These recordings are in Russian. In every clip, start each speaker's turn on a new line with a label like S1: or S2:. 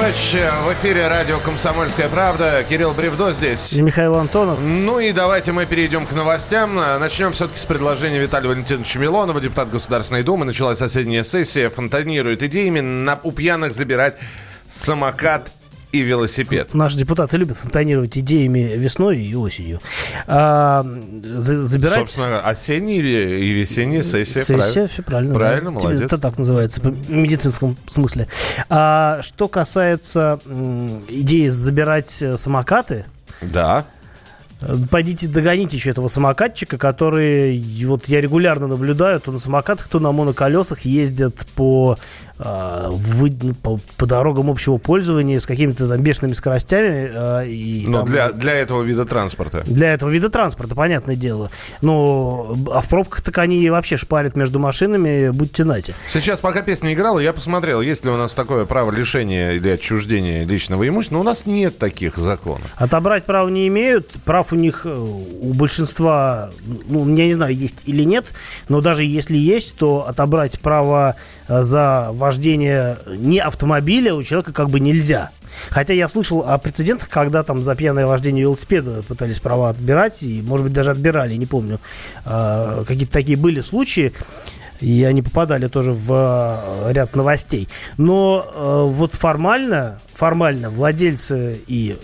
S1: Дипэтч в эфире радио «Комсомольская правда». Кирилл Бревдо здесь.
S2: И Михаил Антонов.
S1: Ну и давайте мы перейдем к новостям. Начнем все-таки с предложения Виталия Валентиновича Милонова, депутат Государственной Думы. Началась осенняя сессия, фонтанирует идеями на, у пьяных забирать самокат и велосипед.
S2: Наши депутаты любят фонтанировать идеями весной и осенью. А, забирать...
S1: Собственно, осенняя и весенняя сессия.
S2: Сессия, правильно? все правильно.
S1: Правильно, да. молодец.
S2: Это так называется в медицинском смысле. А, что касается идеи забирать э, самокаты...
S1: Да.
S2: Пойдите догоните еще этого самокатчика, который вот я регулярно наблюдаю, то на самокатах, то на моноколесах ездят по вы, по, по дорогам общего пользования с какими-то там бешеными скоростями.
S1: А, и, Но ну, там, для, для этого вида транспорта.
S2: Для этого вида транспорта, понятное дело. Но а в пробках так они вообще шпарят между машинами, будьте нате.
S1: Сейчас, пока песня играла, я посмотрел, есть ли у нас такое право лишения или отчуждения личного имущества. Но у нас нет таких законов.
S2: Отобрать право не имеют. Прав у них, э, у большинства, ну, я не знаю, есть или нет. Но даже если есть, то отобрать право э, за вождения не автомобиля у человека как бы нельзя. Хотя я слышал о прецедентах, когда там за пьяное вождение велосипеда пытались права отбирать, и, может быть, даже отбирали, не помню. Э, какие-то такие были случаи. И они попадали тоже в а, ряд новостей. Но э, вот формально, формально владельцы и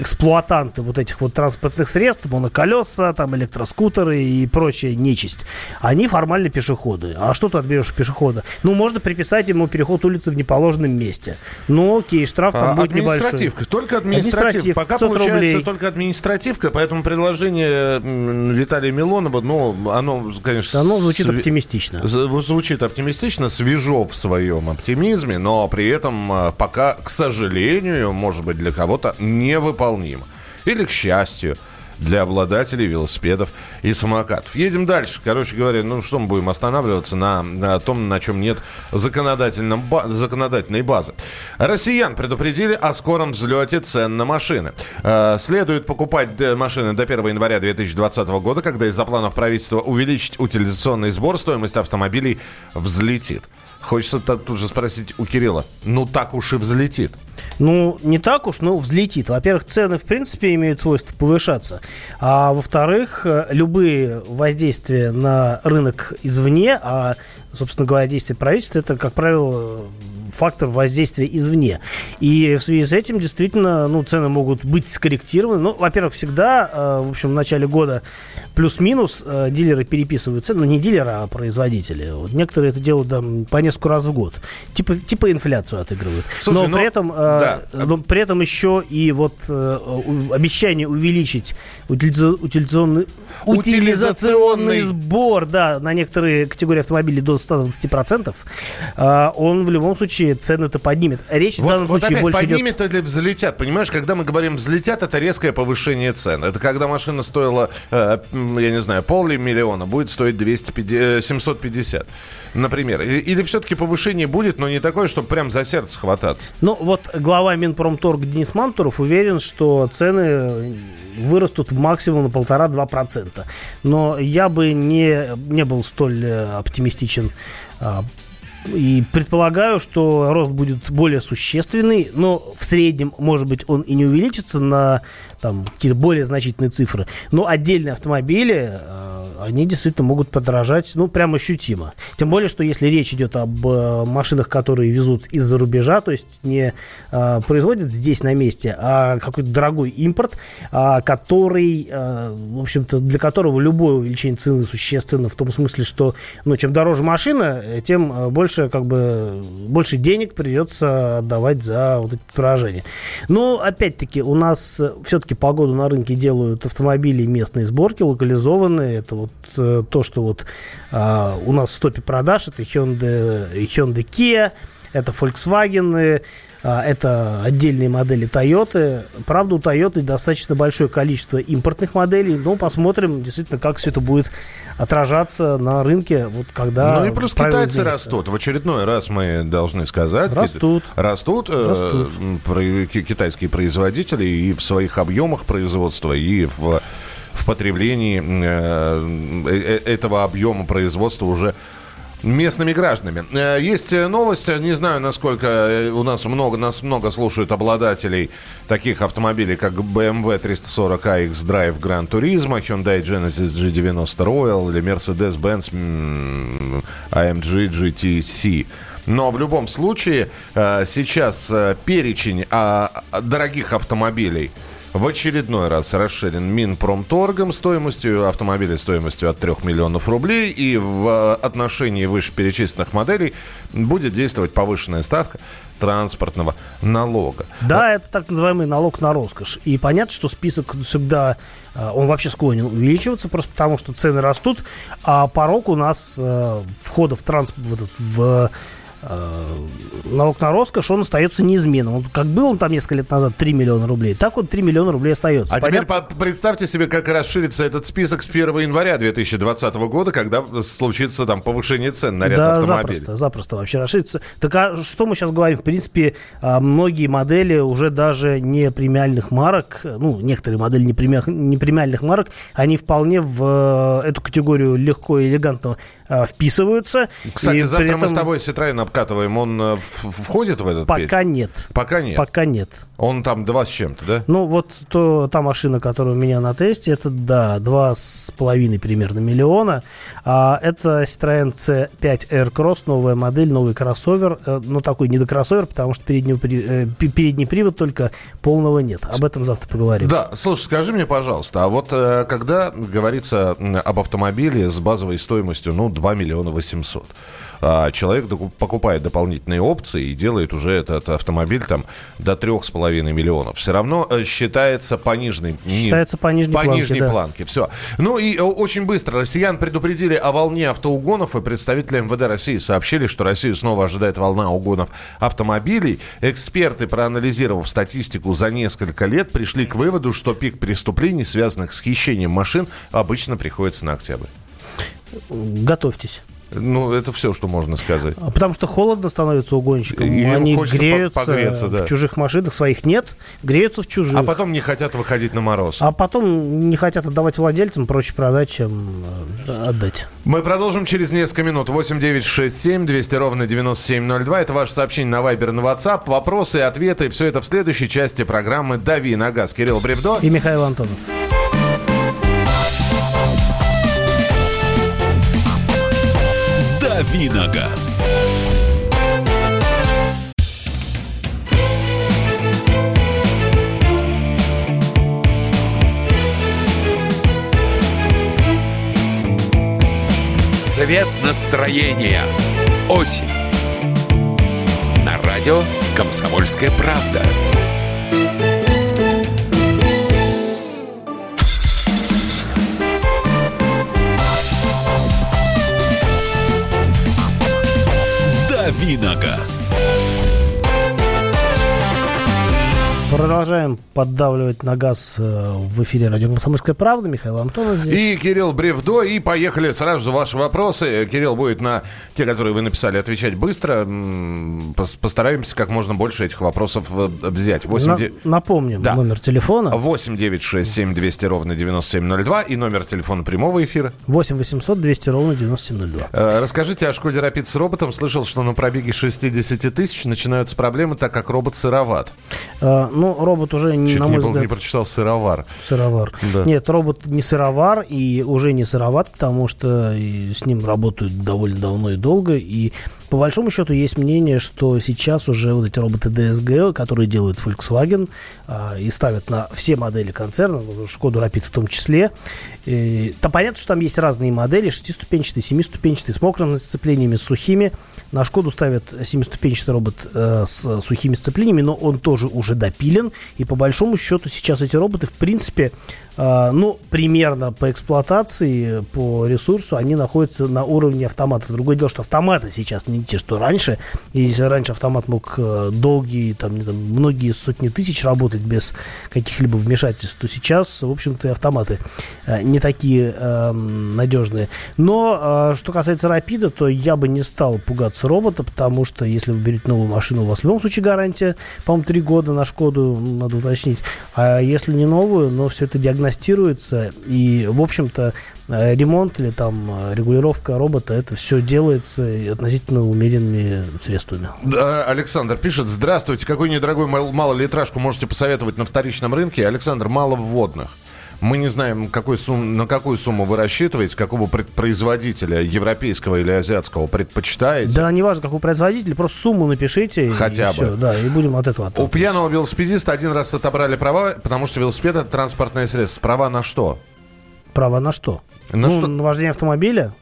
S2: эксплуатанты вот этих вот транспортных средств, моноколеса, там электроскутеры и прочая нечисть, они формально пешеходы. А что ты отберешь пешехода? Ну, можно приписать ему переход улицы в неположенном месте. Ну, окей, штраф там а, будет небольшой.
S1: Только административка. Пока получается рублей. только административка, поэтому предложение Виталия Милонова, ну, оно, конечно...
S2: Оно звучит св... оптимистично.
S1: Звучит оптимистично, свежо в своем оптимизме, но при этом а, пока, к сожалению, может быть, для кого-то не выполняется выполнимо. Или, к счастью, для обладателей велосипедов и самокатов. Едем дальше. Короче говоря, ну что мы будем останавливаться на, на том, на чем нет законодательном, законодательной базы. Россиян предупредили о скором взлете цен на машины. Э, следует покупать машины до 1 января 2020 года, когда из-за планов правительства увеличить утилизационный сбор, стоимость автомобилей взлетит. Хочется тут же спросить у Кирилла, ну так уж и взлетит.
S2: Ну, не так уж, но взлетит. Во-первых, цены, в принципе, имеют свойство повышаться. А во-вторых, э, любые воздействия на рынок извне, а, собственно говоря, действия правительства, это, как правило, фактор воздействия извне. И в связи с этим действительно ну, цены могут быть скорректированы. Ну, во-первых, всегда, э, в общем, в начале года плюс-минус э, дилеры переписывают цены, ну не дилеры, а производители. Вот некоторые это делают там, по несколько раз в год. Типа, типа инфляцию отыгрывают. Слушай, но, но при этом, э, да. но при этом еще и вот обещание увеличить утилизационный, утилизационный сбор да, на некоторые категории автомобилей до 120%, он в любом случае случае цены-то поднимет. Речь вот, в данном вот случае опять больше
S1: поднимет идет... или взлетят? Понимаешь, когда мы говорим взлетят, это резкое повышение цен. Это когда машина стоила, э, я не знаю, полмиллиона, будет стоить 250, 750 например? Или все-таки повышение будет, но не такое, чтобы прям за сердце хвататься?
S2: Ну, вот глава Минпромторг Денис Мантуров уверен, что цены вырастут максимум на полтора-два процента. Но я бы не, не был столь э, оптимистичен а, и предполагаю, что рост будет более существенный, но в среднем, может быть, он и не увеличится на там, какие-то более значительные цифры. Но отдельные автомобили э, они действительно могут подорожать, ну, прям ощутимо. Тем более, что если речь идет об э, машинах, которые везут из-за рубежа, то есть не э, производят здесь на месте, а какой-то дорогой импорт, э, который, э, в общем-то, для которого любое увеличение цены существенно, в том смысле, что, ну, чем дороже машина, тем больше, как бы, больше денег придется отдавать за вот эти поражения. Но, опять-таки, у нас все-таки погоду на рынке делают автомобили местной сборки, локализованные, это вот вот то, что вот а, у нас в стопе продаж, это Hyundai, Hyundai Kia, это Volkswagen, а, это отдельные модели Toyota. Правда, у Toyota достаточно большое количество импортных моделей, но посмотрим действительно, как все это будет отражаться на рынке, вот когда...
S1: Ну и плюс китайцы растут. В очередной раз мы должны сказать...
S2: Растут.
S1: Растут, э, растут. Э, китайские производители и в своих объемах производства, и в в потреблении э, э, этого объема производства уже местными гражданами. Э, есть новость, не знаю, насколько э, у нас много, нас много слушают обладателей таких автомобилей, как BMW 340 X Drive Gran Turismo, Hyundai Genesis G90 Royal или Mercedes-Benz AMG GTC. Но в любом случае э, сейчас перечень а, дорогих автомобилей – в очередной раз расширен Минпромторгом стоимостью автомобиля стоимостью от 3 миллионов рублей. И в отношении вышеперечисленных моделей будет действовать повышенная ставка транспортного налога.
S2: Да, это так называемый налог на роскошь. И понятно, что список всегда, э, он вообще склонен увеличиваться, просто потому что цены растут, а порог у нас э, входа в транспорт, в Э, налог на роскошь, он остается неизменным. Он, как был он там несколько лет назад 3 миллиона рублей, так он 3 миллиона рублей остается.
S1: А Понятно? теперь представьте себе, как расширится этот список с 1 января 2020 года, когда случится там повышение цен на ряд да, автомобилей.
S2: запросто, запросто вообще расширится. Так а что мы сейчас говорим? В принципе, а, многие модели уже даже не премиальных марок, ну, некоторые модели не, премиальных, не премиальных марок, они вполне в э, эту категорию легко и элегантно а, вписываются.
S1: Кстати, завтра этом... мы с тобой Citroёn обкатываем, он э, входит в этот
S2: Пока перед? нет.
S1: Пока нет?
S2: Пока нет.
S1: Он там два с чем-то, да?
S2: Ну, вот то, та машина, которая у меня на тесте, это, да, два с половиной примерно миллиона. А это Citroёn C5 Aircross, новая модель, новый кроссовер. Э, ну, такой не до кроссовер, потому что передний, э, передний привод только полного нет. Об этом завтра поговорим.
S1: Да, слушай, скажи мне, пожалуйста, а вот когда говорится об автомобиле с базовой стоимостью, ну, 2 миллиона 800, а человек покупает дополнительные опции и делает уже этот автомобиль там до 3,5 миллионов. Все равно э, считается пониженной,
S2: считается по нижней,
S1: по планке, нижней да. планке. Все. Ну и э, очень быстро россиян предупредили о волне автоугонов, и представители МВД России сообщили, что Россию снова ожидает волна угонов автомобилей. Эксперты, проанализировав статистику за несколько лет, пришли к выводу, что пик преступлений, связанных с хищением машин, обычно приходится на октябрь.
S2: Готовьтесь.
S1: Ну, это все, что можно сказать.
S2: А потому что холодно становится угонщикам. И Они греются да. в чужих машинах, своих нет, греются в чужих.
S1: А потом не хотят выходить на мороз.
S2: А потом не хотят отдавать владельцам, проще продать, чем э, отдать.
S1: Мы продолжим через несколько минут. 8 9 6 7 200 ровно 9702. Это ваше сообщение на Вайбер, на WhatsApp. Вопросы, ответы. Все это в следующей части программы «Дави на газ». Кирилл Бревдо.
S2: И Михаил Антонов.
S3: Давиногаз. Цвет настроения. Осень. На радио «Комсомольская правда». Давиногаз.
S2: Продолжаем поддавливать на газ э, в эфире радио «Комсомольская правда». Михаил Антонов здесь.
S1: И Кирилл Бревдо. И поехали сразу за ваши вопросы. Кирилл будет на те, которые вы написали, отвечать быстро. Постараемся как можно больше этих вопросов э, взять.
S2: 8... На, напомним да. номер телефона.
S1: 8 9 6 7 200 ровно 9702 и номер телефона прямого эфира.
S2: 8 800 200 ровно 9702.
S1: Э, расскажите о Шкоде Рапид с роботом. Слышал, что на пробеге 60 тысяч начинаются проблемы, так как робот сыроват.
S2: Ну, робот уже,
S1: Чуть
S2: на мой
S1: не,
S2: был, взгляд...
S1: не прочитал сыровар.
S2: Сыровар. Да. Нет, робот не сыровар и уже не сыроват, потому что с ним работают довольно давно и долго. И по большому счету есть мнение, что сейчас уже вот эти роботы DSG, которые делают Volkswagen а, и ставят на все модели концерна, Шкоду Rapid в том числе, и, то понятно, что там есть разные модели, шестиступенчатые, семиступенчатые, с мокрыми сцеплениями, с сухими. На Шкоду ставят семиступенчатый робот э, с сухими сцеплениями, но он тоже уже допилен. И по большому счету сейчас эти роботы, в принципе, э, ну, примерно по эксплуатации, по ресурсу, они находятся на уровне автоматов. Другое дело, что автоматы сейчас не те, что раньше. И если раньше автомат мог э, долгие, там, не знаю, многие сотни тысяч работать без каких-либо вмешательств, то сейчас, в общем-то, автоматы э, не такие э, надежные. Но э, что касается Рапида, то я бы не стал пугаться робота, потому что если вы берете новую машину, у вас в любом случае гарантия, по-моему, три года на Шкоду, надо уточнить. А если не новую, но все это диагностика диагностируется, и, в общем-то, э, ремонт или там э, регулировка робота, это все делается относительно умеренными средствами.
S1: Да, Александр пишет, здравствуйте, какой недорогой малолитражку можете посоветовать на вторичном рынке? Александр, мало вводных. Мы не знаем, какой сум, на какую сумму вы рассчитываете, какого производителя, европейского или азиатского, предпочитаете.
S2: Да, неважно, какой производитель, просто сумму напишите.
S1: Хотя
S2: и
S1: бы.
S2: Все, да, и будем от этого
S1: У пьяного велосипедиста один раз отобрали права, потому что велосипед это транспортное средство. Права на что?
S2: Права на что?
S1: На
S2: ну,
S1: что?
S2: на вождение автомобиля.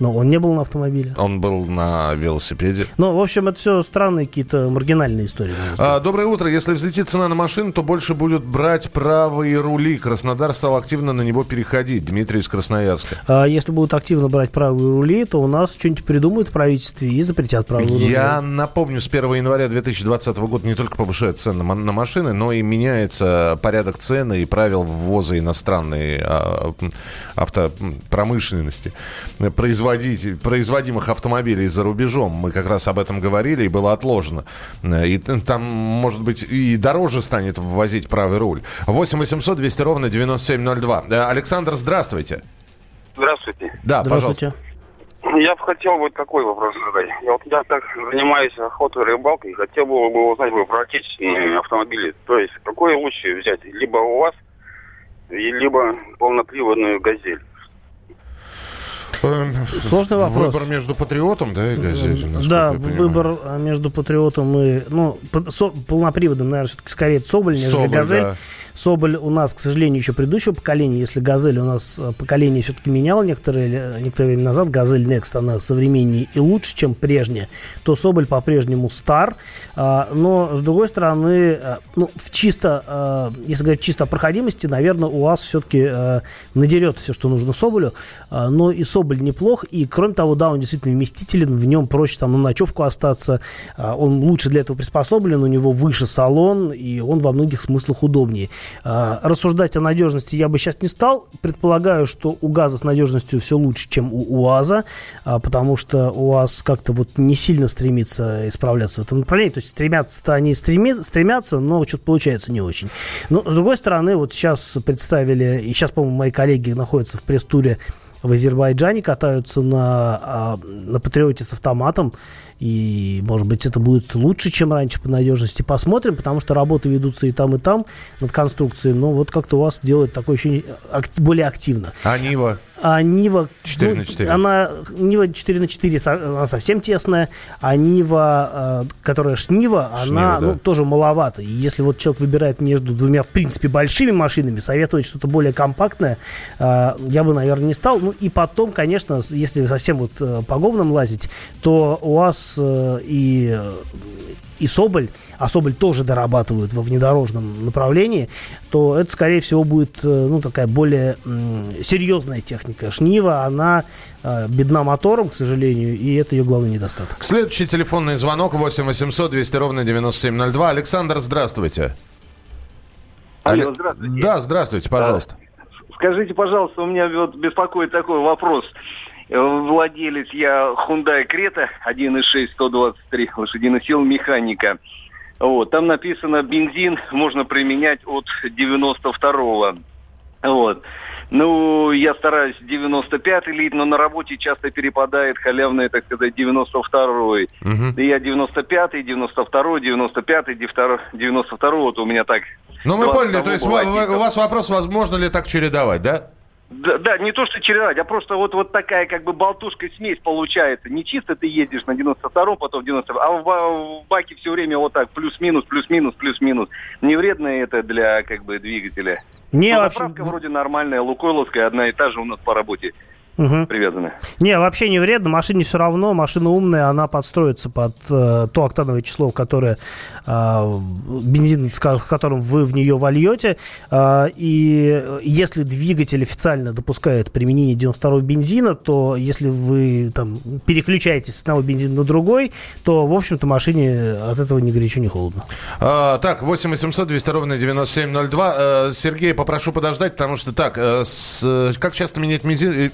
S2: Но он не был на автомобиле.
S1: Он был на велосипеде.
S2: Ну, в общем, это все странные какие-то маргинальные истории.
S1: А, доброе утро. Если взлетит цена на машину, то больше будут брать правые рули. Краснодар стал активно на него переходить. Дмитрий из Красноярска.
S2: А если будут активно брать правые рули, то у нас что-нибудь придумают в правительстве и запретят правые рули.
S1: Я напомню, с 1 января 2020 года не только повышают цены на, машины, но и меняется порядок цены и правил ввоза иностранной а, автопромышленности. Производителей производитель, производимых автомобилей за рубежом. Мы как раз об этом говорили, и было отложено. И там, может быть, и дороже станет ввозить правый руль. 8 800 200 ровно 9702. Э, Александр, здравствуйте.
S4: Здравствуйте.
S1: Да,
S2: здравствуйте.
S1: пожалуйста.
S4: Я бы хотел вот такой вопрос задать. Я вот я так занимаюсь охотой и рыбалкой, хотел бы узнать бы про отечественные автомобили. То есть, какое лучше взять? Либо у вас, либо полноприводную «Газель».
S2: Эм, Сложный вопрос.
S1: Выбор между патриотом, да, и газелью.
S2: Да, выбор а, между патриотом и ну, полноприводом, наверное, все-таки скорее Соболь, нежели Соболь, Газель. Да. Соболь у нас, к сожалению, еще предыдущего поколения. Если Газель у нас э, поколение все-таки меняло некоторое, некоторое время назад, Газель Next, она современнее и лучше, чем прежняя, то Соболь по-прежнему стар. А, но, с другой стороны, э, ну, в чисто, э, если говорить чисто о проходимости, наверное, у вас все-таки надерет все, что нужно Соболю. А, но и Соболь неплох. И, кроме того, да, он действительно вместителен, в нем проще там на ночевку остаться. А, он лучше для этого приспособлен, у него выше салон, и он во многих смыслах удобнее. А, рассуждать о надежности я бы сейчас не стал. Предполагаю, что у ГАЗа с надежностью все лучше, чем у УАЗа, а, потому что УАЗ как-то вот не сильно стремится исправляться в этом направлении. То есть стремятся-то они стремят, стремятся, но что-то получается не очень. Но, с другой стороны, вот сейчас представили, и сейчас, по-моему, мои коллеги находятся в пресс-туре в Азербайджане, катаются на, а, на Патриоте с автоматом. И, может быть, это будет лучше, чем раньше по надежности. Посмотрим, потому что работы ведутся и там, и там над конструкцией. Но вот как-то у вас делает такое ощущение более активно.
S1: А Нива?
S2: А Нива...
S1: 4 ну, на 4.
S2: Она, Нива 4 на 4, она совсем тесная. А Нива, э, которая Шнива, она да. ну, тоже маловато. И если вот человек выбирает между двумя, в принципе, большими машинами, советовать что-то более компактное, э, я бы, наверное, не стал. Ну и потом, конечно, если совсем вот э, по говнам лазить, то у вас и и Соболь, а Соболь тоже дорабатывают во внедорожном направлении, то это, скорее всего, будет ну, такая более серьезная техника. Шнива, она э, бедна мотором, к сожалению, и это ее главный недостаток.
S1: Следующий телефонный звонок 8 800 200 ровно 9702. Александр, здравствуйте.
S5: Алло, здравствуйте.
S1: Да, здравствуйте, пожалуйста.
S5: Скажите, пожалуйста, у меня вот беспокоит такой вопрос. Владелец я Hyundai Creta 1.6 123 лошадиных сил механика. Вот, там написано бензин можно применять от 92-го. Вот. Ну, я стараюсь 95-й лить, но на работе часто перепадает халявный, так сказать, 92-й. Угу. Да я 95-й, 92-й, 95-й, 92-й, вот у меня так.
S1: Ну, мы поняли, то есть у вас вопрос, возможно ли так чередовать, да?
S5: Да, да, не то, что чередовать, а просто вот, вот такая как бы болтушка смесь получается. Не чисто ты ездишь на 92-м, потом 90 а в, в баке все время вот так, плюс-минус, плюс-минус, плюс-минус. Не вредно это для как бы двигателя. Не, ну, вообще... вроде нормальная, лукойловская, одна и та же у нас по работе угу. привязаны.
S2: Не, вообще не вредно. Машине все равно. Машина умная, она подстроится под э, то октановое число, которое э, бензин, с которым вы в нее вольете. Э, и если двигатель официально допускает применение 92-го бензина, то если вы там переключаетесь с одного бензина на другой, то, в общем-то, машине от этого ни горячо, ни холодно.
S1: А, так, 8 800 200 ровно 9702. Сергей, попрошу подождать, потому что так, э, с, как часто менять бензин?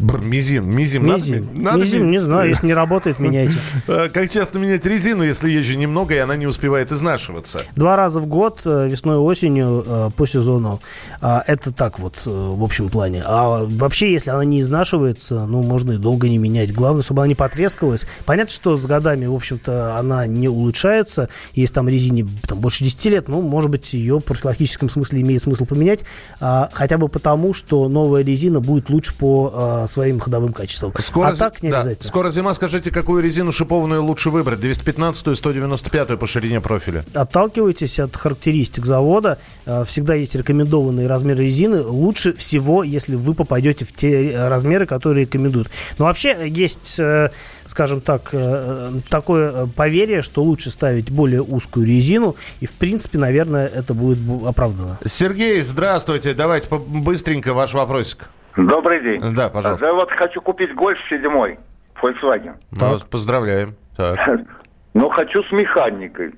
S1: Бр, мизим, мизим, надо
S2: Мизим.
S1: ми- надо
S2: Мизим,
S1: ми-
S2: не знаю, если не работает, меняйте.
S1: Э, Как часто менять резину, если езжу немного, и она не успевает изнашиваться?
S2: Два раза в год, э, весной и осенью, э, по сезону. А, Это так вот, э, в общем плане. А вообще, если она не изнашивается, ну, можно и долго не менять. Главное, чтобы она не потрескалась. Понятно, что с годами, в общем-то, она не улучшается. Если там резине там, больше 10 лет, ну, может быть, ее в профилактическом смысле имеет смысл поменять. а, хотя бы потому, что новая резина будет лучше по своим ходовым качествам. а
S1: зи-
S2: так не
S1: да,
S2: обязательно.
S1: скоро зима. Скажите, какую резину шипованную лучше выбрать? 215-ю, 195-ю по ширине профиля?
S2: отталкивайтесь от характеристик завода. Э, Всегда есть рекомендованные размеры резины. Лучше всего, если вы попадете в те э, размеры, которые рекомендуют. Но вообще есть, э, скажем так, э, такое э, поверье, что лучше ставить более узкую резину. И, в принципе, наверное, это будет бу- оправдано.
S1: Сергей, здравствуйте. Давайте быстренько ваш вопросик.
S6: Добрый день.
S1: Да, пожалуйста.
S6: Да вот хочу купить гольф седьмой, Volkswagen.
S1: Мы вас поздравляем. Так.
S6: Но хочу с механикой.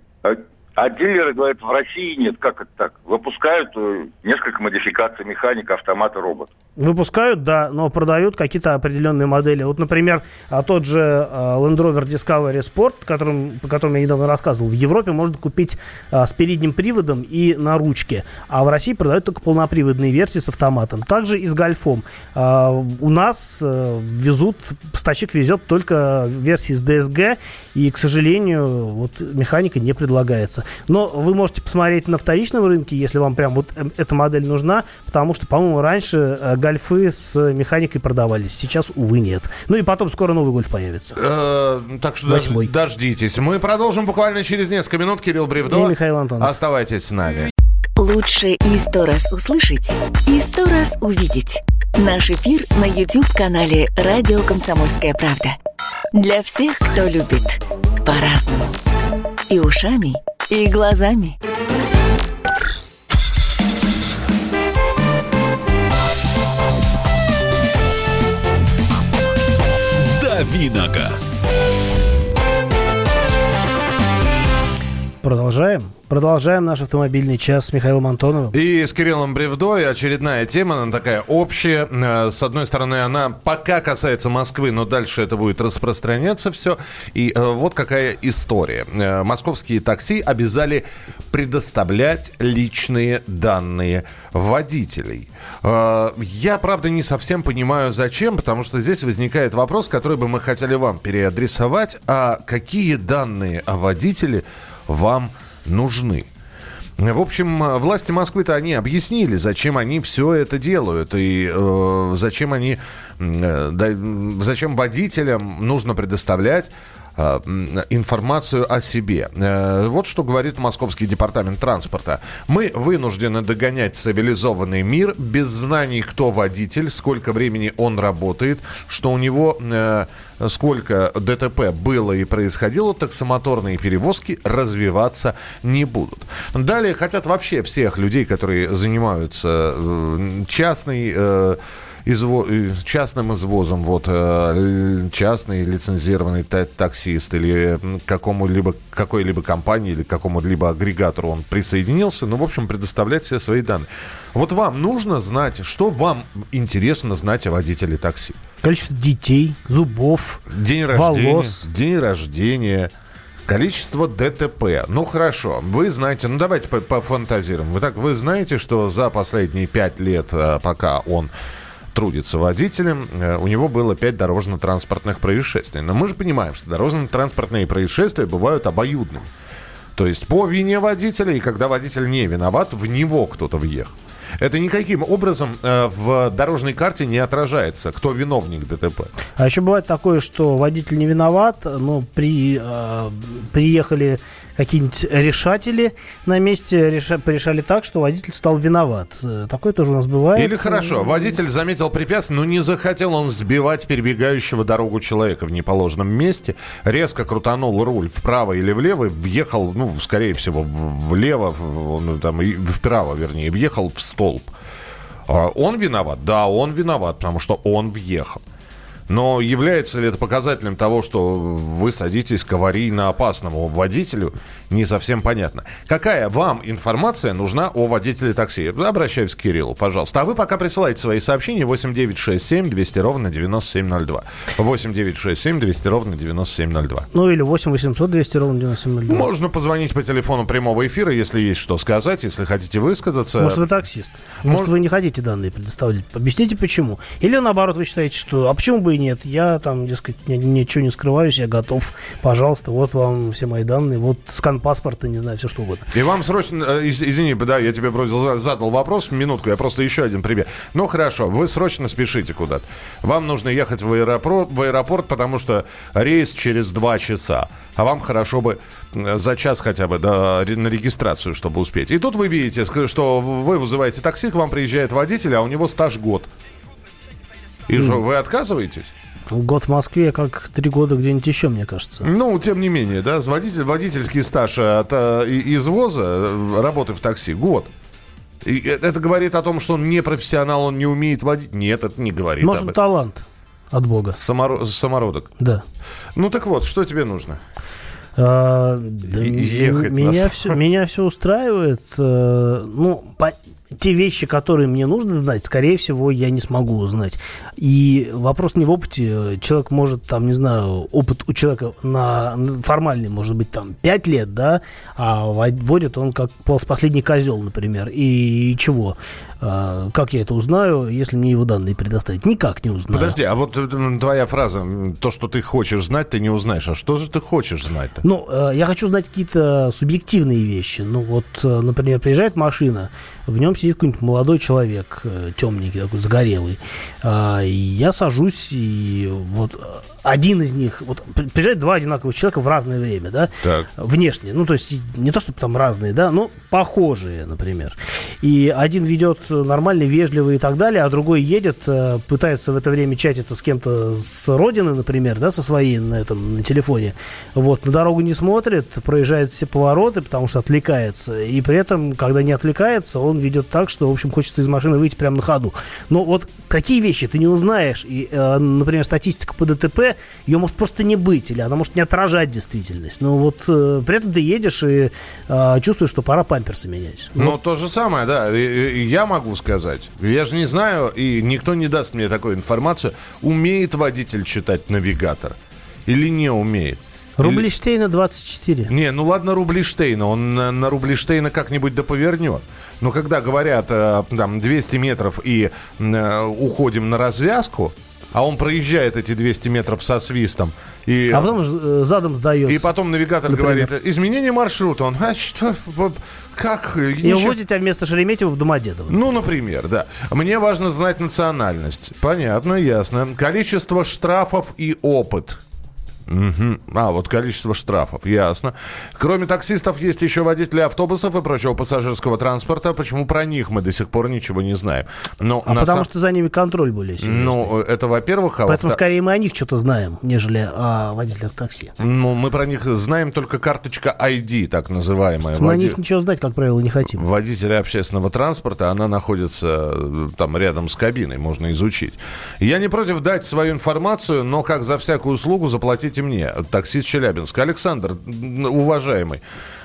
S6: А, дилеры говорят, в России нет. Как это так? Выпускают э, несколько модификаций механика, автомата, робот.
S2: Выпускают, да, но продают какие-то определенные модели. Вот, например, а тот же э, Land Rover Discovery Sport, которым, по которому я недавно рассказывал, в Европе можно купить а, с передним приводом и на ручке, а в России продают только полноприводные версии с автоматом. Также и с гольфом. А, у нас э, везут, поставщик везет только версии с DSG, и, к сожалению, вот механика не предлагается. Но вы можете посмотреть на вторичном рынке, если вам прям вот э, эта модель нужна, потому что, по-моему, раньше э, гольфы с механикой продавались, сейчас, увы, нет. Ну и потом скоро новый гольф появится.
S1: Э, так что
S2: Восьмой.
S1: дождитесь. Мы продолжим буквально через несколько минут. Кирилл Бревдо.
S2: И Михаил Антонов.
S1: Оставайтесь с нами.
S7: Лучше и сто раз услышать, и сто раз увидеть. Наш эфир на YouTube-канале «Радио Комсомольская правда». Для всех, кто любит по-разному. И ушами, и глазами.
S3: Давиногаз.
S2: Продолжаем. Продолжаем наш автомобильный час с Михаилом Антоновым.
S1: И с Кириллом Бревдо, и очередная тема, она такая общая. Э, С одной стороны, она пока касается Москвы, но дальше это будет распространяться все. И э, вот какая история. Э, Московские такси обязали предоставлять личные данные водителей. Я, правда, не совсем понимаю, зачем, потому что здесь возникает вопрос, который бы мы хотели вам переадресовать. А какие данные о водителе вам нужны? В общем, власти Москвы-то они объяснили, зачем они все это делают и э, зачем они, э, да, зачем водителям нужно предоставлять информацию о себе. Э, Вот что говорит Московский департамент транспорта. Мы вынуждены догонять цивилизованный мир без знаний, кто водитель, сколько времени он работает, что у него э, сколько ДТП было и происходило, таксомоторные перевозки развиваться не будут. Далее хотят вообще всех людей, которые занимаются э, частной изво- э, частным извозом, вот э, частный лицензированный та- таксист или какому-либо какой-либо компании или какому-либо агрегатору он присоединился, ну, в общем, предоставлять все свои данные. Вот вам нужно знать, что вам интересно знать о водителе такси.
S2: Количество детей, зубов,
S1: День рождения.
S2: волос.
S1: День рождения. Количество ДТП. Ну хорошо, вы знаете, ну давайте по- пофантазируем. Вы так, вы знаете, что за последние пять лет, э, пока он трудится водителем, э, у него было пять дорожно-транспортных происшествий. Но мы же понимаем, что дорожно-транспортные происшествия бывают обоюдными. То есть по вине водителя, и когда водитель не виноват, в него кто-то въехал. Это никаким образом э, в дорожной карте не отражается, кто виновник ДТП.
S2: А еще бывает такое, что водитель не виноват, но при, э, приехали какие-нибудь решатели на месте, реша- порешали так, что водитель стал виноват. Э, Такое тоже у нас бывает.
S1: Или хорошо, водитель заметил препятствие, но не захотел он сбивать перебегающего дорогу человека в неположенном месте, резко крутанул руль вправо или влево, въехал, ну, скорее всего, влево, ну, там, вправо, вернее, въехал в столб. А Он виноват? Да, он виноват, потому что он въехал. Но является ли это показателем того, что вы садитесь к аварийно опасному водителю, не совсем понятно. Какая вам информация нужна о водителе такси? Обращаюсь к Кириллу, пожалуйста. А вы пока присылайте свои сообщения 8967 200 ровно 9702. 8967 200 ровно 9702.
S2: Ну или 8 800 200 ровно 9702.
S1: Можно позвонить по телефону прямого эфира, если есть что сказать, если хотите высказаться.
S2: Может, вы таксист. Может,
S1: Может-
S2: вы не хотите данные предоставлять. Объясните, почему. Или наоборот, вы считаете, что... А почему бы и нет? Я там, дескать, ни- ничего не скрываюсь, я готов. Пожалуйста, вот вам все мои данные. Вот скан паспорта, не знаю, все что угодно.
S1: И вам срочно, э, из- извини, да, я тебе вроде за- задал вопрос, минутку, я просто еще один пример. Ну хорошо, вы срочно спешите куда-то. Вам нужно ехать в аэропорт, в аэропорт, потому что рейс через два часа. А вам хорошо бы э, за час хотя бы да, на регистрацию, чтобы успеть. И тут вы видите, что вы вызываете такси, к вам приезжает водитель, а у него стаж год. И что, вы отказываетесь?
S2: Год в Москве, как три года где-нибудь еще, мне кажется.
S1: Ну, тем не менее, да, водитель, водительский стаж от э, извоза, э, работы в такси, год. И э- это говорит о том, что он не профессионал, он не умеет водить. Нет, это не говорит
S2: Может,
S1: об этом.
S2: талант от Бога.
S1: Саморо- самородок.
S2: Да.
S1: Ну так вот, что тебе нужно?
S2: А, да
S1: ехать
S2: меня
S1: самом-
S2: все, меня все устраивает. э, ну, по- те вещи, которые мне нужно знать, скорее всего, я не смогу узнать. И вопрос не в опыте. Человек может, там, не знаю, опыт у человека на формальный, может быть, там, 5 лет, да, а во- водит он как последний козел, например. И, чего? А, как я это узнаю, если мне его данные предоставить? Никак не узнаю.
S1: Подожди, а вот э, твоя фраза, то, что ты хочешь знать, ты не узнаешь. А что же ты хочешь знать-то?
S2: Ну, э, я хочу знать какие-то субъективные вещи. Ну, вот, э, например, приезжает машина, в нем сидит какой-нибудь молодой человек, темненький такой, загорелый. А, я сажусь, и вот один из них, вот при- приезжают два одинаковых человека в разное время, да,
S1: Так.
S2: внешне, ну, то есть не то, чтобы там разные, да, но похожие, например. И один ведет нормально, вежливо и так далее, а другой едет, э, пытается в это время чатиться с кем-то с родины, например, да, со своей на этом, на телефоне. Вот, на дорогу не смотрит, проезжает все повороты, потому что отвлекается. И при этом, когда не отвлекается, он ведет так, что, в общем, хочется из машины выйти прямо на ходу. Но вот такие вещи ты не узнаешь. И, э, например, статистика по ДТП, ее может просто не быть, или она может не отражать действительность. Но вот э, при этом ты едешь и э, чувствуешь, что пора памперсы менять.
S1: Ну, то же самое, да. Я могу сказать. Я же не знаю, и никто не даст мне такую информацию. Умеет водитель читать навигатор или не умеет?
S2: Рублиштейна 24.
S1: Не, ну ладно, Рублиштейна, он на, на Рублиштейна как-нибудь да повернет. Но когда говорят, э, там, 200 метров и э, уходим на развязку, а он проезжает эти 200 метров со свистом, и,
S2: А потом э, задом сдается.
S1: и потом навигатор
S2: Например.
S1: говорит, изменение маршрута, он, а что, как?
S2: И
S1: Ничего-
S2: увозит тебя вместо Шереметьева в Домодедово.
S1: ну, например, да. Мне важно знать национальность. Понятно, ясно. Количество штрафов и опыт. Мгм. А, вот количество штрафов, ясно. Кроме таксистов, есть еще водители автобусов и прочего пассажирского транспорта. Почему про них мы до сих пор ничего не знаем? Ну,
S2: А потому
S1: сам-
S2: что за ними контроль более сильный.
S1: Ну, это во-первых, а
S2: Поэтому
S1: во-вто-
S2: скорее мы о них что-то знаем, нежели о водителях такси.
S1: ну, мы про них знаем только карточка ID, так называемая.
S2: Мы о
S1: Води-
S2: них ничего знать, как правило, не хотим.
S1: водителя общественного транспорта, она находится э, там рядом с кабиной, можно изучить. Я не против дать свою информацию, но как за всякую услугу заплатите мне. Таксист Челябинск. Александр, уважаемый,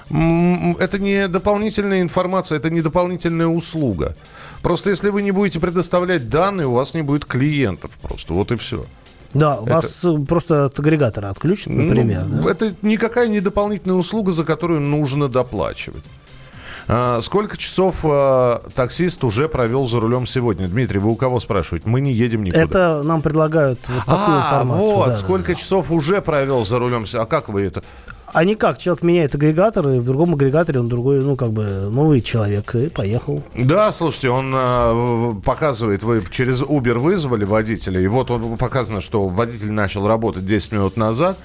S1: это не дополнительная информация, это не дополнительная услуга. Просто если вы не будете предоставлять данные, у вас не будет клиентов просто. Вот и все.
S2: Да, вас э, просто от агрегатора отключат, например.
S1: Ну,
S2: да?
S1: Это никакая не дополнительная услуга, за которую нужно доплачивать. А, сколько часов а, таксист уже провел за рулем сегодня? Дмитрий, вы у кого спрашиваете? Мы не едем никуда.
S2: Это нам предлагают вот такую
S1: а,
S2: информацию.
S1: вот,
S2: да,
S1: сколько
S2: да.
S1: часов уже провел за рулем? А как вы это?
S2: А никак, человек меняет агрегатор, и в другом агрегаторе он другой, ну, как бы, новый человек, и поехал.
S1: Да, слушайте, он а, в- показывает, вы через Uber вызвали водителя, и вот он показано, что водитель начал работать 10 минут назад,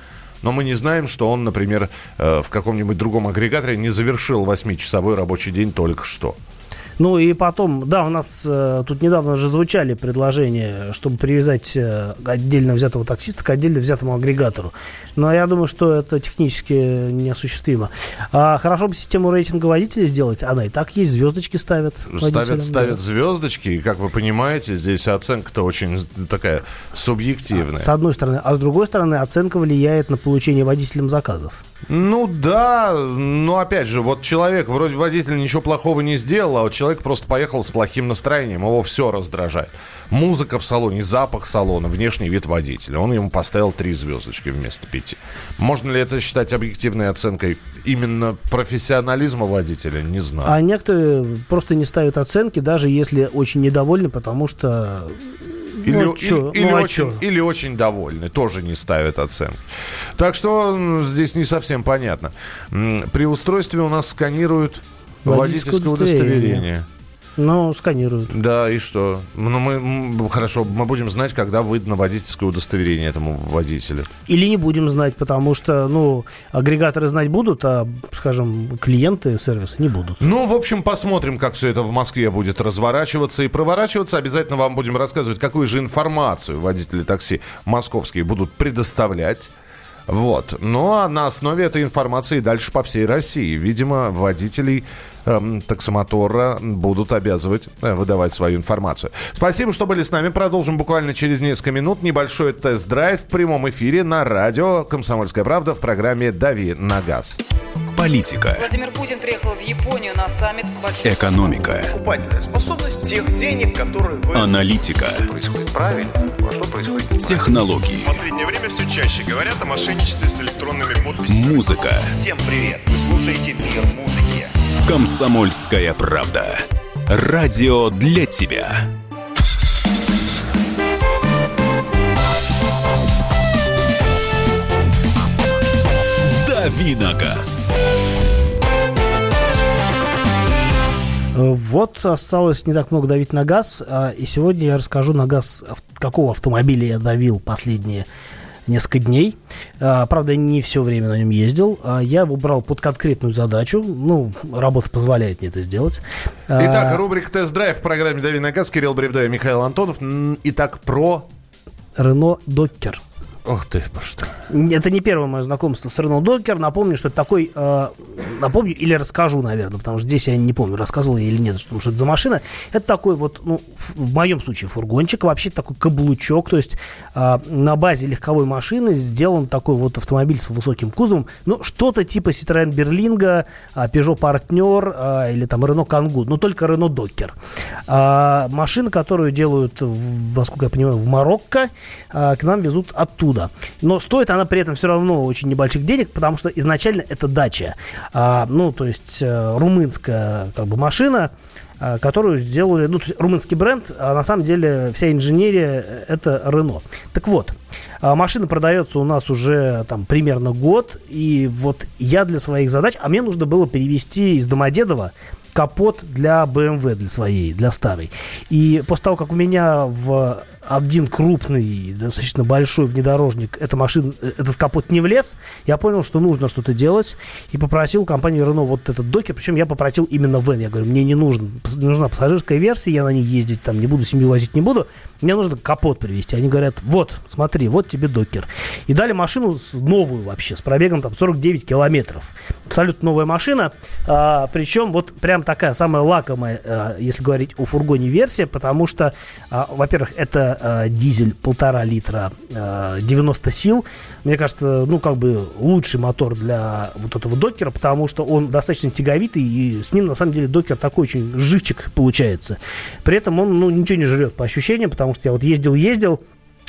S1: но мы не знаем, что он, например, э, в каком-нибудь другом агрегаторе не завершил 8-часовой рабочий день только что.
S2: Ну и потом, да, у нас э, тут недавно же звучали предложения, чтобы привязать э, отдельно взятого таксиста к отдельно взятому агрегатору. Но я думаю, что это технически неосуществимо. А хорошо бы систему рейтинга водителей сделать. Она и так есть, звездочки ставят. водителям,
S1: Ставят,
S2: да.
S1: ставят звездочки, и, как вы понимаете, здесь оценка-то очень такая субъективная.
S2: С одной стороны. А с другой стороны, оценка влияет на получение водителям заказов.
S1: Ну да, но опять же, вот человек, вроде водитель ничего плохого не сделал, а вот человек просто поехал с плохим настроением, его все раздражает. Музыка в салоне, запах салона, внешний вид водителя. Он ему поставил три звездочки вместо пяти. Можно ли это считать объективной оценкой именно профессионализма водителя? Не знаю.
S2: А некоторые просто не ставят оценки, даже если очень недовольны, потому что...
S1: Или,
S2: ну,
S1: или-
S2: чё?
S1: или
S2: Ну, а
S1: очень,
S2: чё?
S1: или очень довольны, тоже не ставят оценки. Так что здесь не совсем понятно. При устройстве у нас сканируют
S2: Водительское
S1: водительское удостоверение.
S2: удостоверение. Ну, сканируют.
S1: Да, и что? Ну, мы, хорошо, мы будем знать, когда выдано водительское удостоверение этому водителю.
S2: Или не будем знать, потому что, ну, агрегаторы знать будут, а, скажем, клиенты сервиса не будут.
S1: Ну, в общем, посмотрим, как все это в Москве будет разворачиваться и проворачиваться. Обязательно вам будем рассказывать, какую же информацию водители такси московские будут предоставлять. Вот. Ну, а на основе этой информации дальше по всей России. Видимо, водителей эм, таксомотора будут обязывать э, выдавать свою информацию. Спасибо, что были с нами. Продолжим буквально через несколько минут. Небольшой тест-драйв в прямом эфире на радио «Комсомольская правда» в программе «Дави на газ».
S8: Политика,
S9: Владимир Путин приехал в Японию на саммит больших
S8: экономика,
S10: покупательная способность тех денег, которые вы...
S8: аналитика,
S10: происходит правильно, а что происходит
S8: технологии,
S10: В последнее время все чаще говорят о мошенничестве с электронными подписями.
S8: музыка.
S10: Всем привет! Вы слушаете «Мир музыки».
S8: Комсомольская правда. Радио для тебя. Давиногаз.
S2: Вот осталось не так много давить на газ, а, и сегодня я расскажу на газ, какого автомобиля я давил последние несколько дней. А, Правда, не все время на нем ездил. А, Я его брал под конкретную задачу. Ну, работа позволяет мне это сделать. А,
S1: Итак, рубрика «Тест-драйв» в программе «Дави на газ». Кирилл Бревда и Михаил Антонов. Итак, про...
S2: Рено Докер.
S1: Ох ты, что.
S2: Это не первое мое знакомство с Рено Докер. Напомню, что это такой... э, напомню или расскажу, наверное, потому что здесь я не помню, рассказывал я или нет, что, что это за машина. Это такой вот, ну, в, в моем случае фургончик, вообще такой каблучок, то есть э, на базе легковой машины сделан такой вот автомобиль с высоким кузовом, ну, что-то типа Citroёn Берлинга, э, Peugeot Partner э, или там Renault Kangoo, но только Renault Docker. А, машина, которую делают, в- насколько я понимаю, в Марокко, а, к нам везут оттуда. Но стоит она при этом все равно очень небольших денег, потому что изначально это дача. А, ну, то есть э, румынская как бы машина, а, которую сделали, ну, то есть румынский бренд, а на самом деле вся инженерия э, это Рено. Так вот, а, машина продается у нас уже там примерно год, и вот я для своих задач, а мне нужно было перевести из Домодедова капот для BMW, для своей, для старой. И после того, как у меня в один крупный, достаточно большой внедорожник, эта машина, э, этот капот не влез, я понял, что нужно что-то делать, и попросил компанию Renault вот этот докер, причем я попросил именно вен, я говорю, мне не нужен, нужна пассажирская версия, я на ней ездить там не буду, семью возить не буду, мне нужно капот привезти. Они говорят, вот, смотри, вот тебе докер. И дали машину новую вообще, с пробегом там 49 километров. Абсолютно новая машина, а, причем вот прям такая самая лакомая, а, если говорить о фургоне версия, потому что, а, во-первых, это а, дизель полтора литра, а, 90 сил. Мне кажется, ну как бы лучший мотор для вот этого докера, потому что он достаточно тяговитый и с ним на самом деле докер такой очень живчик получается. При этом он ну ничего не жрет по ощущениям, потому что я вот ездил-ездил,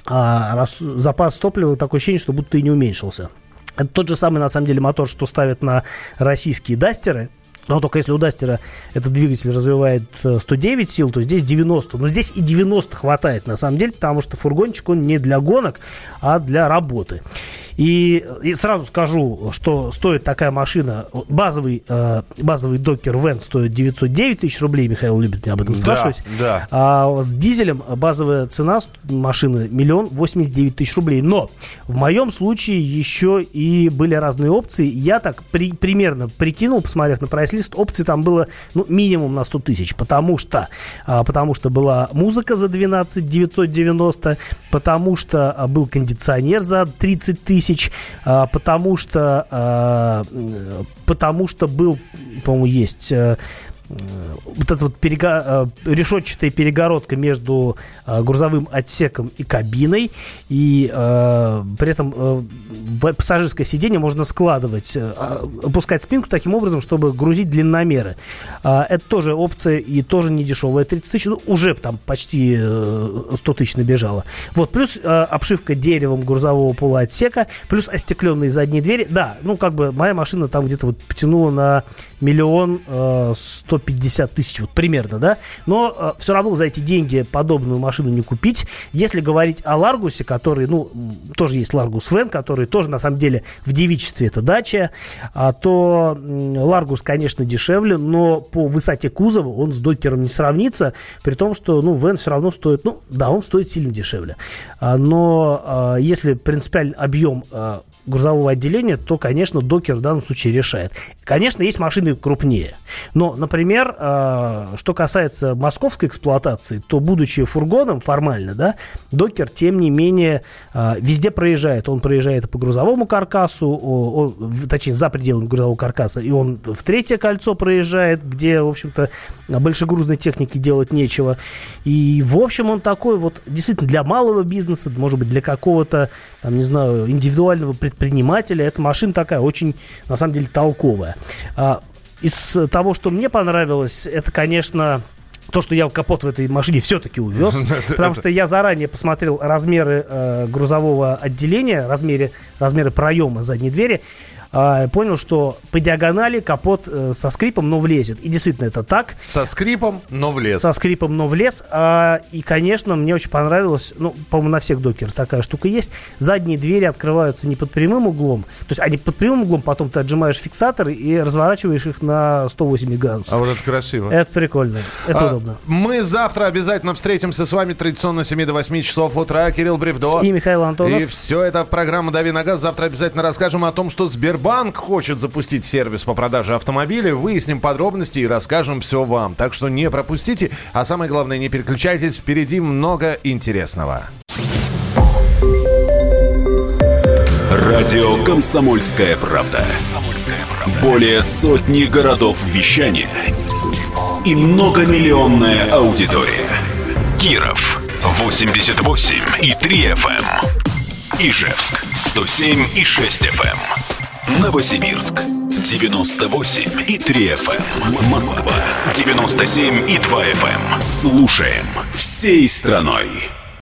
S2: а рас- запас топлива такое ощущение, что будто и не уменьшился. Это тот же самый, на самом деле, мотор, что ставят на российские дастеры. Но только если у Дастера этот двигатель развивает э, 109 сил, то здесь 90. Но здесь и 90 хватает, на самом деле, потому что фургончик, он не для гонок, а для работы. И, и сразу скажу, что стоит такая машина, базовый, э, базовый докер Вен стоит 909 тысяч рублей, Михаил любит меня об этом спрашивать.
S1: Да, да.
S2: А с дизелем базовая цена машины миллион восемьдесят девять тысяч рублей. Но в моем случае еще и были разные опции. Я так при, примерно прикинул, посмотрев на прайс-лист, опций там было ну, минимум на 100 тысяч, потому что, а, потому что была музыка за 12 990, потому что а, был кондиционер за 30 тысяч, а, потому что, а, потому что был, по-моему, есть э, Э, вот эта вот перего... Э, решетчатая перегородка между э, грузовым отсеком и кабиной, и э, при этом э, пассажирское сиденье можно складывать, э, опускать спинку таким образом, чтобы грузить длинномеры. Э, это тоже опция и тоже не дешевая. 30 тысяч, ну, уже там почти э, 100 тысяч набежало. Вот, плюс э, обшивка деревом грузового полуотсека, плюс остекленные задние двери. Да, ну, как бы моя машина там где-то вот потянула на миллион э, сто 150 тысяч, вот примерно, да, но э, все равно за эти деньги подобную машину не купить. Если говорить о Ларгусе, который, ну, тоже есть Ларгус Van, который тоже, на самом деле, в девичестве это Dacia, а, то Ларгус, конечно, дешевле, но по высоте кузова он с Dokker'ом не сравнится, при том, что, ну, Van все равно стоит, ну, да, он стоит сильно дешевле. А, но а, если принципиальный объем а, грузового отделения, то, конечно, Dokker в данном случае решает. Конечно, есть машины крупнее, но, например, э, что касается московской эксплуатации, то, будучи фургоном формально, да, докер, тем не менее, э, везде проезжает. Он проезжает по грузовому каркасу, точнее, за пределами грузового каркаса, и он в третье кольцо проезжает, где, в общем-то, большегрузной техники делать нечего. И, в общем, он такой вот, действительно, для малого бизнеса, может быть, для какого-то, там, не знаю, индивидуального предпринимателя, эта машина такая очень, на самом деле, толковая. Из того, что мне понравилось, это, конечно, то, что я капот в этой машине все-таки увез, потому что я заранее посмотрел размеры э, грузового отделения, размеры, размеры проема задней двери, э, понял, что по диагонали капот э, со скрипом, но влезет. И действительно это так.
S1: Со скрипом, но влез.
S2: Со скрипом, но влез. А, и, конечно, мне очень понравилось, ну, по-моему, на всех докерах такая штука есть. Задние двери открываются не под прямым углом, то есть они под прямым углом, потом ты отжимаешь фиксаторы и разворачиваешь их на 180 градусов.
S1: А вот это красиво.
S2: Это прикольно, это а, удобно.
S1: Мы завтра обязательно встретимся с вами традиционно с 7 до 8 часов утра. Кирилл Бревдо.
S2: И Михаил Антонов.
S1: И все это программа «Дави на газ». Завтра обязательно расскажем о том, что Сбербанк хочет запустить сервис по продаже автомобилей. Выясним подробности и расскажем все вам. Так что не пропустите. А самое главное, не переключайтесь. Впереди много интересного.
S8: Радио «Комсомольская правда». Более сотни городов вещания – и многомиллионная аудитория. Киров 88 и 3 FM. Эм. Ижевск 107 и 6 FM. Эм. Новосибирск 98 и 3 FM. Эм. Москва 97 и 2 FM. Слушаем всей страной.